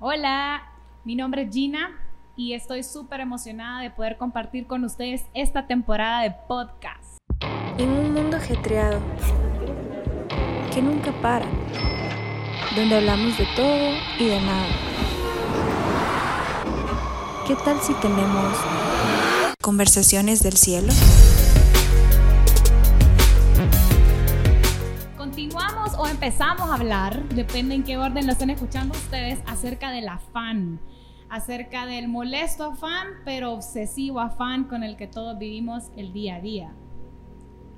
Hola, mi nombre es Gina y estoy súper emocionada de poder compartir con ustedes esta temporada de podcast. En un mundo ajetreado que nunca para, donde hablamos de todo y de nada. ¿Qué tal si tenemos conversaciones del cielo? Continuamos o empezamos a hablar, depende en qué orden lo estén escuchando ustedes, acerca del afán, acerca del molesto afán, pero obsesivo afán con el que todos vivimos el día a día.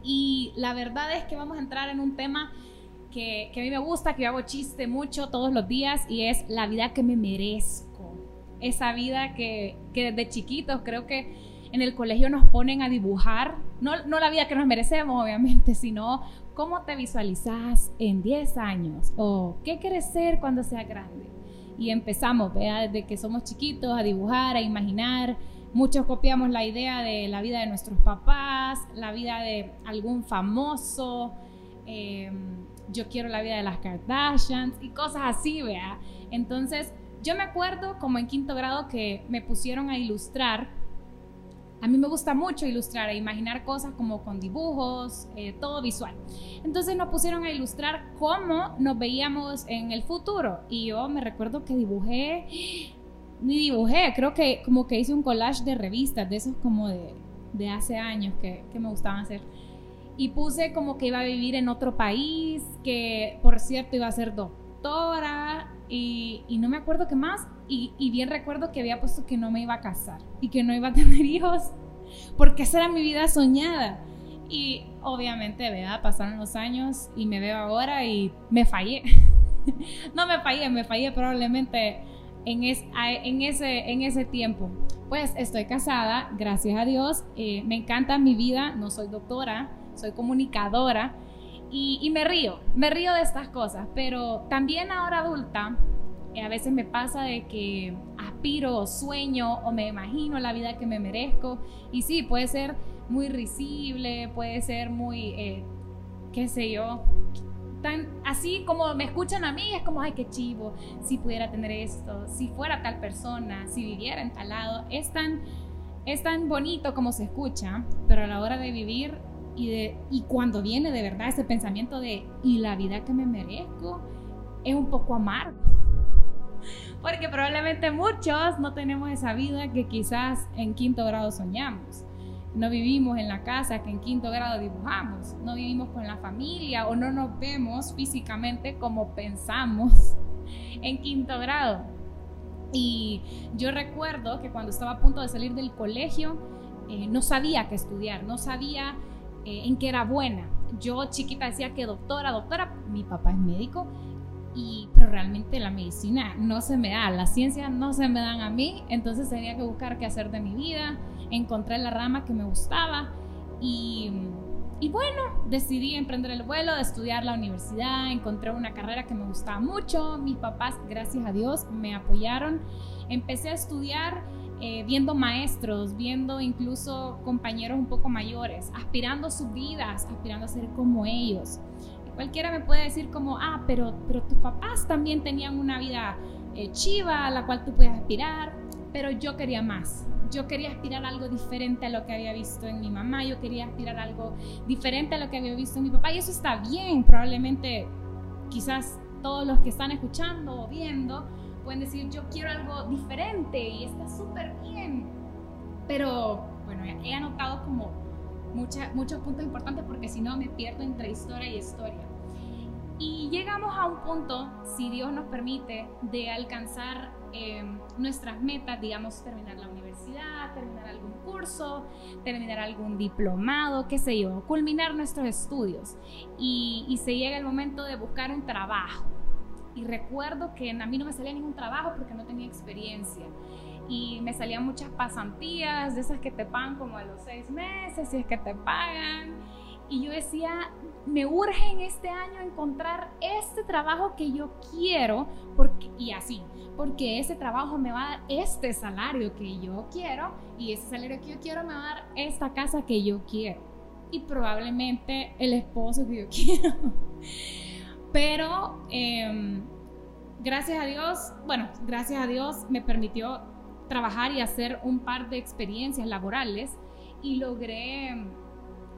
Y la verdad es que vamos a entrar en un tema que, que a mí me gusta, que yo hago chiste mucho todos los días y es la vida que me merezco. Esa vida que, que desde chiquitos creo que en el colegio nos ponen a dibujar, no, no, la vida que nos merecemos, obviamente, sino cómo te visualizas en 10 años o qué quieres ser cuando seas grande. Y empezamos, ¿vea? desde que somos chiquitos, a dibujar, a imaginar. Muchos copiamos la idea de la vida de nuestros papás, la vida de algún famoso. Eh, yo quiero la vida de las Kardashians y cosas así, vea. Entonces, yo me acuerdo como en quinto grado que me pusieron a ilustrar. A mí me gusta mucho ilustrar e imaginar cosas como con dibujos, eh, todo visual. Entonces nos pusieron a ilustrar cómo nos veíamos en el futuro. Y yo me recuerdo que dibujé, ni dibujé, creo que como que hice un collage de revistas, de esos como de, de hace años que, que me gustaban hacer y puse como que iba a vivir en otro país, que por cierto iba a ser doctora y, y no me acuerdo qué más. Y, y, bien recuerdo que había puesto que no me iba a casar y que no iba a tener hijos, porque esa era mi vida soñada. Y obviamente, vea, pasaron los años y me veo ahora y me fallé. no me fallé, me fallé probablemente en, es, en, ese, en ese tiempo. Pues estoy casada, gracias a Dios. Eh, me encanta mi vida, no soy doctora, soy comunicadora y, y, me río, me río de estas cosas, pero también ahora adulta, a veces me pasa de que aspiro o sueño o me imagino la vida que me merezco y sí, puede ser muy risible, puede ser muy, eh, qué sé yo, tan así como me escuchan a mí, es como, ay, qué chivo, si pudiera tener esto, si fuera tal persona, si viviera en tal lado, es tan, es tan bonito como se escucha, pero a la hora de vivir y, de, y cuando viene de verdad ese pensamiento de, ¿y la vida que me merezco? Es un poco amargo. Porque probablemente muchos no tenemos esa vida que quizás en quinto grado soñamos. No vivimos en la casa que en quinto grado dibujamos. No vivimos con la familia o no nos vemos físicamente como pensamos en quinto grado. Y yo recuerdo que cuando estaba a punto de salir del colegio, eh, no sabía qué estudiar, no sabía eh, en qué era buena. Yo chiquita decía que doctora, doctora, mi papá es médico, y, pero realmente la medicina no se me da, las ciencias no se me dan a mí, entonces tenía que buscar qué hacer de mi vida, encontré la rama que me gustaba y, bueno, decidí emprender el vuelo, de estudiar la universidad, encontré una carrera que me gustaba mucho, mis papás, gracias a Dios, me apoyaron, empecé a estudiar eh, viendo maestros, viendo incluso compañeros un poco mayores, aspirando sus vidas, aspirando a ser como ellos. Cualquiera me puede decir como, ah, pero, pero tus papás también tenían una vida eh, chiva a la cual tú puedes aspirar, pero yo quería más. Yo quería aspirar algo diferente a lo que había visto en mi mamá, yo quería aspirar algo diferente a lo que había visto en mi papá, y eso está bien, probablemente quizás todos los que están escuchando o viendo pueden decir, yo quiero algo diferente y está súper bien. Pero bueno, he anotado como mucha, muchos puntos importantes porque si no me pierdo entre historia y historia. Y llegamos a un punto, si Dios nos permite, de alcanzar eh, nuestras metas, digamos, terminar la universidad, terminar algún curso, terminar algún diplomado, qué sé yo, culminar nuestros estudios. Y, y se llega el momento de buscar un trabajo y recuerdo que a mí no me salía ningún trabajo porque no tenía experiencia y me salían muchas pasantías de esas que te pagan como a los seis meses si es que te pagan. Y yo decía me urge en este año encontrar este trabajo que yo quiero porque, y así porque ese trabajo me va a dar este salario que yo quiero y ese salario que yo quiero me va a dar esta casa que yo quiero y probablemente el esposo que yo quiero. Pero eh, gracias a Dios, bueno, gracias a Dios me permitió trabajar y hacer un par de experiencias laborales y logré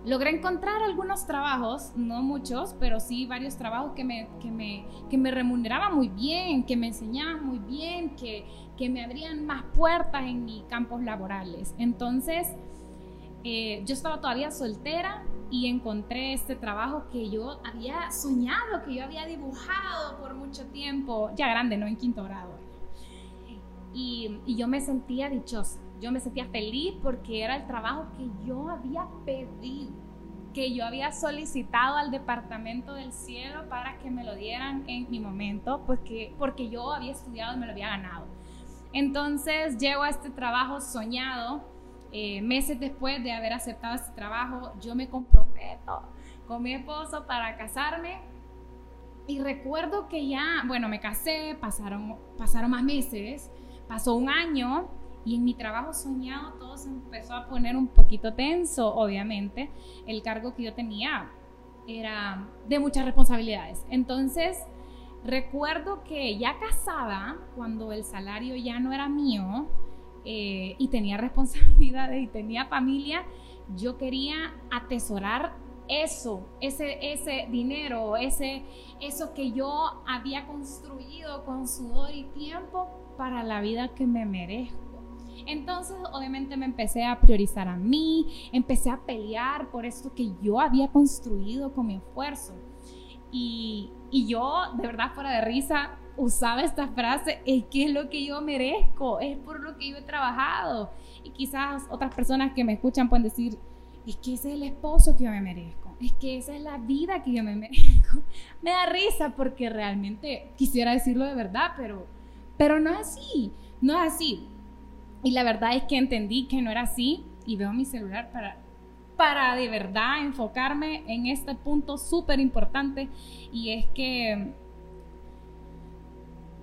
logré encontrar algunos trabajos, no muchos, pero sí varios trabajos que me, que me, que me remuneraban muy bien, que me enseñaban muy bien, que, que me abrían más puertas en mis campos laborales. Entonces, eh, yo estaba todavía soltera y encontré este trabajo que yo había soñado, que yo había dibujado por mucho tiempo, ya grande, no en quinto grado. Y, y yo me sentía dichosa yo me sentía feliz porque era el trabajo que yo había pedido, que yo había solicitado al Departamento del Cielo para que me lo dieran en mi momento, porque, porque yo había estudiado y me lo había ganado. Entonces llego a este trabajo soñado, eh, meses después de haber aceptado este trabajo, yo me comprometo con mi esposo para casarme y recuerdo que ya, bueno, me casé, pasaron, pasaron más meses, pasó un año y en mi trabajo soñado todo se empezó a poner un poquito tenso, obviamente. El cargo que yo tenía era de muchas responsabilidades. Entonces, recuerdo que ya casada, cuando el salario ya no era mío eh, y tenía responsabilidades y tenía familia, yo quería atesorar eso, ese, ese dinero, ese, eso que yo había construido con sudor y tiempo para la vida que me merezco. Entonces, obviamente me empecé a priorizar a mí, empecé a pelear por esto que yo había construido con mi esfuerzo. Y, y yo, de verdad, fuera de risa, usaba esta frase, es que es lo que yo merezco, es por lo que yo he trabajado. Y quizás otras personas que me escuchan pueden decir, es que ese es el esposo que yo me merezco, es que esa es la vida que yo me merezco. Me da risa porque realmente quisiera decirlo de verdad, pero, pero no es así, no es así. Y la verdad es que entendí que no era así y veo mi celular para, para de verdad enfocarme en este punto súper importante y es que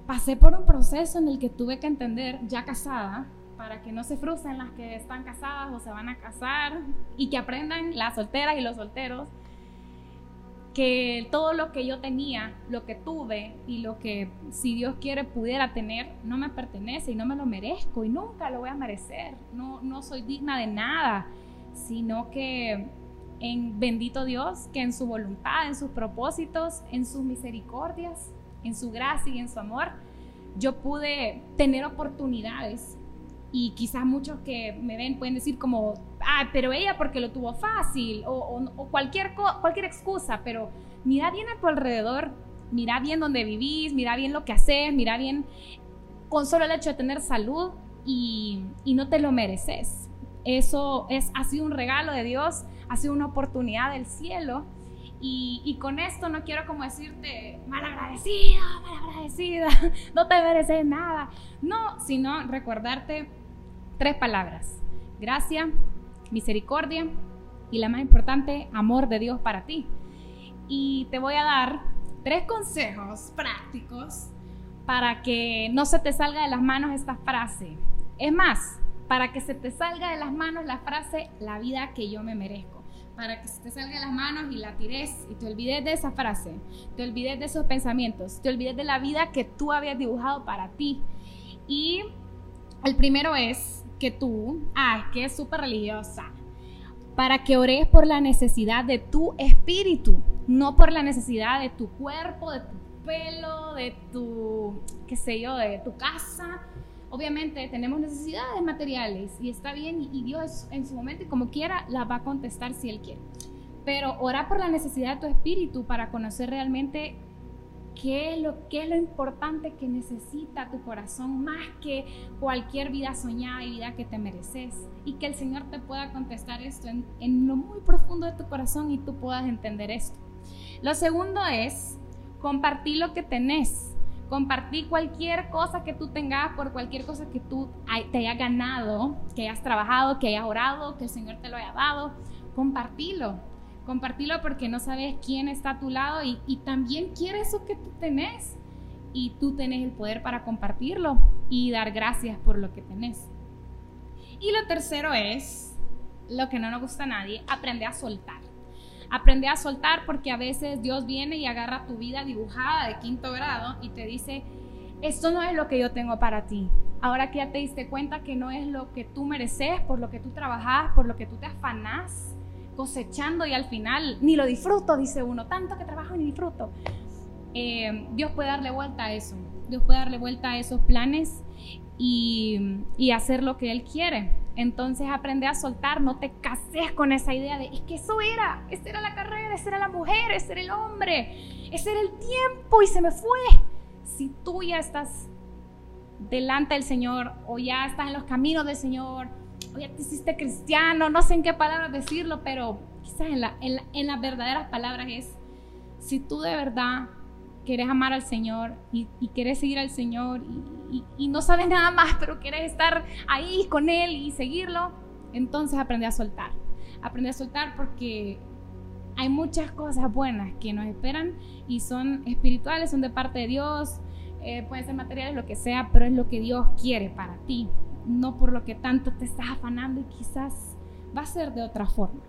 pasé por un proceso en el que tuve que entender, ya casada, para que no se frustren las que están casadas o se van a casar y que aprendan las solteras y los solteros que todo lo que yo tenía, lo que tuve y lo que si Dios quiere pudiera tener, no me pertenece y no me lo merezco y nunca lo voy a merecer. No, no soy digna de nada, sino que en bendito Dios, que en su voluntad, en sus propósitos, en sus misericordias, en su gracia y en su amor, yo pude tener oportunidades y quizás muchos que me ven pueden decir como, ah, pero ella porque lo tuvo fácil o, cualquier, cualquier excusa, pero mira bien a tu alrededor, mira bien dónde vivís, mira bien lo que haces, mira bien con solo el hecho de tener salud y, y no te lo mereces. Eso es, ha sido un regalo de Dios, ha sido una oportunidad del cielo. Y, y, con esto no quiero como decirte malagradecida, malagradecida, no te mereces nada. No, sino recordarte tres palabras. Gracia, misericordia y la más importante, amor de Dios para ti. Y te voy a dar tres consejos prácticos para que no se te salga de las manos esta frase. Es más, para que se te salga de las manos la frase, la vida que yo me merezco. Para que se te salga de las manos y la tires y te olvides de esa frase, te olvides de esos pensamientos, te olvides de la vida que tú habías dibujado para ti. Y el primero es, que tú, ah, es que es súper religiosa, para que ores por la necesidad de tu espíritu, no por la necesidad de tu cuerpo, de tu pelo, de tu, qué sé yo, de tu casa. Obviamente tenemos necesidades materiales y está bien y Dios en su momento y como quiera la va a contestar si Él quiere. Pero ora por la necesidad de tu espíritu para conocer realmente qué es, lo, qué es lo importante que necesita tu corazón más que cualquier vida soñada y vida que te mereces. Y que el Señor te pueda contestar esto en, en lo muy profundo de tu corazón y tú puedas entender esto. Lo segundo es compartir lo que tenés. Compartir cualquier cosa que tú tengas por cualquier cosa que tú te hayas ganado, que hayas trabajado, que hayas orado, que el Señor te lo haya dado. Compartilo Compartilo porque no sabes quién está a tu lado y, también quiere eso que tú tenés. Y tú tenés el poder para compartirlo y dar gracias por lo que tenés. Y lo tercero es, lo que no nos gusta a nadie, aprende a soltar. Aprende a soltar porque a veces Dios viene y agarra tu vida dibujada de quinto grado y te dice, esto no es lo que yo tengo para ti. Ahora que ya te diste cuenta que no es lo que tú mereces, por lo que tú trabajas, por lo que tú te afanás cosechando y al final ni lo disfruto, dice uno, tanto que trabajo ni disfruto. Eh, Dios puede darle vuelta a eso, Dios puede darle vuelta a esos planes y, y hacer lo que Él quiere. Entonces aprende a soltar, no te cases con esa idea de, es que eso era, esa era la carrera, esa era la mujer, ese era el hombre, ese era el tiempo y se me fue. Si tú ya estás delante del Señor o ya estás en los caminos del Señor o ya te hiciste cristiano, no sé en qué palabras decirlo, pero quizás en, la, en, las verdaderas palabras es, si tú de verdad quieres amar al Señor y, quieres seguir al Señor y, y, no sabes nada más, pero quieres estar ahí con Él y seguirlo, entonces aprende a soltar. Aprende a soltar porque hay muchas cosas buenas que nos esperan y son espirituales, son de parte de Dios, eh, pueden ser materiales, lo que sea, pero es lo que Dios quiere para ti, no por lo que tanto te estás afanando y quizás va a ser de otra forma.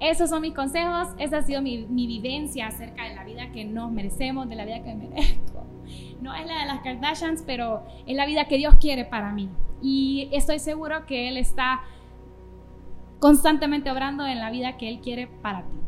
Esos son mis consejos, esa ha sido mi, vivencia acerca de la vida que nos merecemos, de la vida que merezco. No es la de las Kardashians, pero es la vida que Dios quiere para mí. Y estoy seguro que Él está constantemente obrando en la vida que Él quiere para ti.